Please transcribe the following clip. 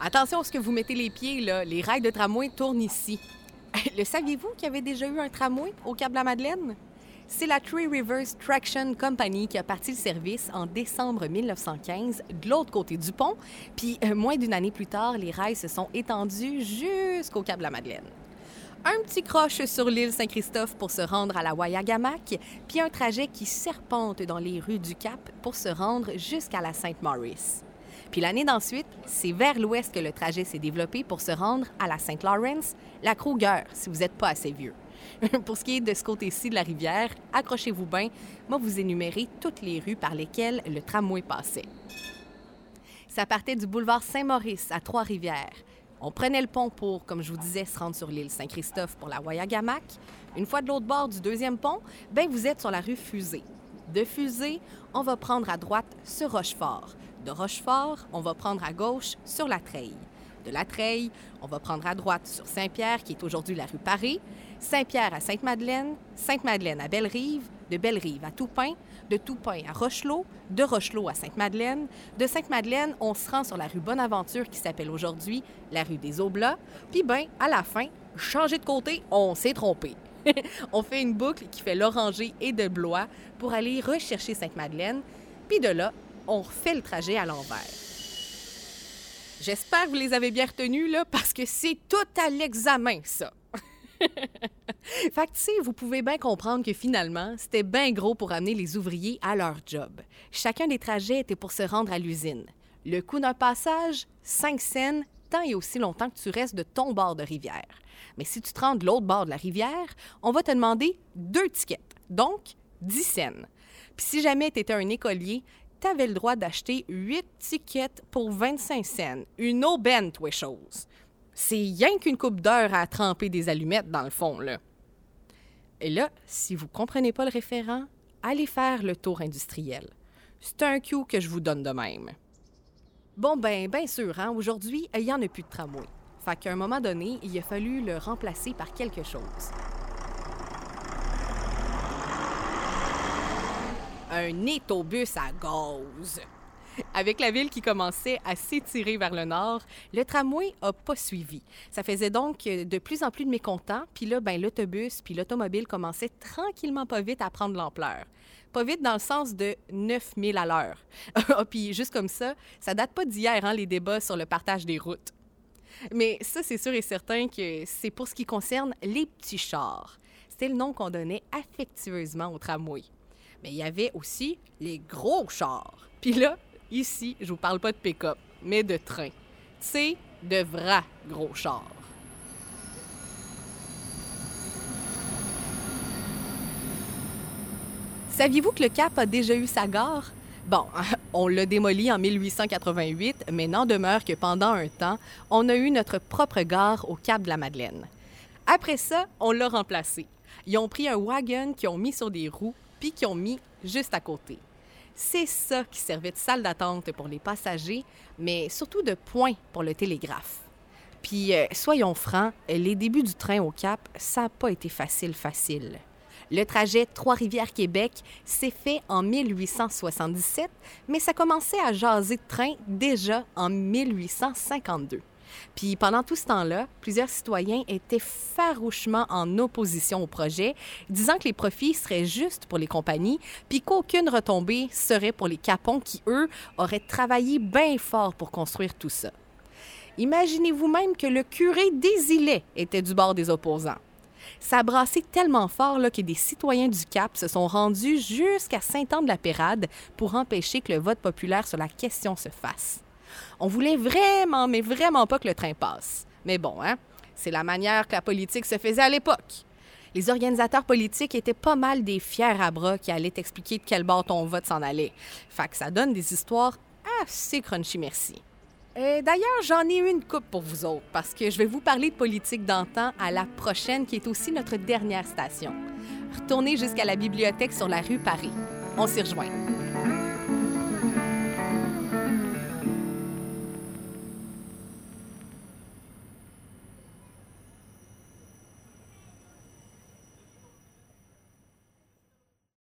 Attention à ce que vous mettez les pieds, là. Les rails de tramway tournent ici. Le saviez-vous qu'il y avait déjà eu un tramway au Cap-la-Madeleine? C'est la Three Rivers Traction Company qui a parti le service en décembre 1915 de l'autre côté du pont, puis euh, moins d'une année plus tard, les rails se sont étendus jusqu'au Cap-la-Madeleine. Un petit croche sur l'île Saint-Christophe pour se rendre à la Wayagamac, puis un trajet qui serpente dans les rues du Cap pour se rendre jusqu'à la Sainte-Maurice. Puis l'année d'ensuite, c'est vers l'ouest que le trajet s'est développé pour se rendre à la Saint-Lawrence, la Kruger, si vous n'êtes pas assez vieux. pour ce qui est de ce côté-ci de la rivière, accrochez-vous bien, moi vous énumérer toutes les rues par lesquelles le tramway passait. Ça partait du boulevard Saint-Maurice à Trois-Rivières. On prenait le pont pour, comme je vous disais, se rendre sur l'île Saint-Christophe pour la Wayagamac. Une fois de l'autre bord du deuxième pont, ben vous êtes sur la rue Fusée. De Fusée, on va prendre à droite sur Rochefort. De Rochefort, on va prendre à gauche sur la Treille. De la Treille, on va prendre à droite sur Saint-Pierre, qui est aujourd'hui la rue Paris. Saint-Pierre à Sainte-Madeleine, Sainte-Madeleine à Belle-Rive, de Belle-Rive à Toupin, de Toupin à Rochelot, de Rochelot à Sainte-Madeleine. De Sainte-Madeleine, on se rend sur la rue Bonaventure qui s'appelle aujourd'hui la rue des Oblats. Puis ben, à la fin, changer de côté, on s'est trompé. on fait une boucle qui fait l'Oranger et de Blois pour aller rechercher Sainte-Madeleine. Puis de là, on refait le trajet à l'envers. J'espère que vous les avez bien retenus, là, parce que c'est tout à l'examen, ça. fait vous pouvez bien comprendre que finalement, c'était bien gros pour amener les ouvriers à leur job. Chacun des trajets était pour se rendre à l'usine. Le coût d'un passage, 5 cents, et aussi longtemps que tu restes de ton bord de rivière. Mais si tu te rends de l'autre bord de la rivière, on va te demander deux tickets, donc 10 cents. Puis si jamais tu étais un écolier, tu avais le droit d'acheter 8 tickets pour 25 cents. Une aubaine, toi, chose. C'est rien qu'une coupe d'heure à tremper des allumettes, dans le fond, là. Et là, si vous comprenez pas le référent, allez faire le tour industriel. C'est un cue que je vous donne de même. Bon, ben, bien sûr, hein, aujourd'hui, il n'y en a plus de tramway. Fait qu'à un moment donné, il a fallu le remplacer par quelque chose. Un étobus à gaz. Avec la ville qui commençait à s'étirer vers le nord, le tramway a pas suivi. Ça faisait donc de plus en plus de mécontents, puis là, ben, l'autobus puis l'automobile commençaient tranquillement pas vite à prendre l'ampleur. Pas vite dans le sens de 9000 à l'heure. Ah, puis juste comme ça, ça date pas d'hier, hein, les débats sur le partage des routes. Mais ça, c'est sûr et certain que c'est pour ce qui concerne les petits chars. C'était le nom qu'on donnait affectueusement au tramway. Mais il y avait aussi les gros chars. Puis là, ici, je vous parle pas de pick-up, mais de train. C'est de vrais gros chars. Saviez-vous que le Cap a déjà eu sa gare? Bon, on l'a démoli en 1888, mais n'en demeure que pendant un temps, on a eu notre propre gare au Cap de la Madeleine. Après ça, on l'a remplacé. Ils ont pris un wagon qu'ils ont mis sur des roues, puis qu'ils ont mis juste à côté. C'est ça qui servait de salle d'attente pour les passagers, mais surtout de point pour le télégraphe. Puis, euh, soyons francs, les débuts du train au Cap, ça n'a pas été facile, facile. Le trajet Trois-Rivières-Québec s'est fait en 1877, mais ça commençait à jaser de train déjà en 1852. Puis pendant tout ce temps-là, plusieurs citoyens étaient farouchement en opposition au projet, disant que les profits seraient justes pour les compagnies, puis qu'aucune retombée serait pour les capons qui, eux, auraient travaillé bien fort pour construire tout ça. Imaginez-vous même que le curé des îlets était du bord des opposants. Ça a tellement fort là, que des citoyens du Cap se sont rendus jusqu'à Saint-Anne-de-la-Pérade pour empêcher que le vote populaire sur la question se fasse. On voulait vraiment, mais vraiment pas que le train passe. Mais bon, hein, c'est la manière que la politique se faisait à l'époque. Les organisateurs politiques étaient pas mal des fiers à bras qui allaient t'expliquer de quel bord ton vote s'en allait. Fait que ça donne des histoires assez crunchy, merci. Euh, d'ailleurs, j'en ai une coupe pour vous autres, parce que je vais vous parler de politique d'antan à la prochaine, qui est aussi notre dernière station. Retournez jusqu'à la bibliothèque sur la rue Paris. On s'y rejoint.